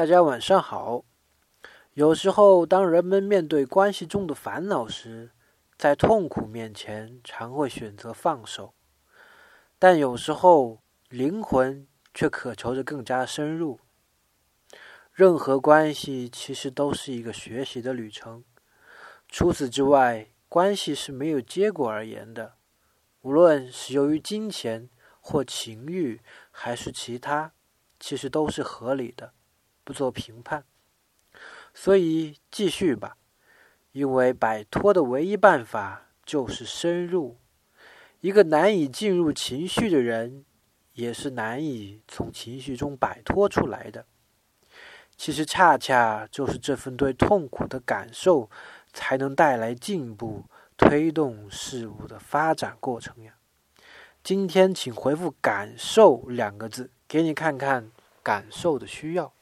大家晚上好。有时候，当人们面对关系中的烦恼时，在痛苦面前，常会选择放手；但有时候，灵魂却渴求着更加深入。任何关系其实都是一个学习的旅程。除此之外，关系是没有结果而言的，无论是由于金钱或情欲，还是其他，其实都是合理的。不做评判，所以继续吧。因为摆脱的唯一办法就是深入。一个难以进入情绪的人，也是难以从情绪中摆脱出来的。其实，恰恰就是这份对痛苦的感受，才能带来进步，推动事物的发展过程呀。今天，请回复“感受”两个字，给你看看感受的需要。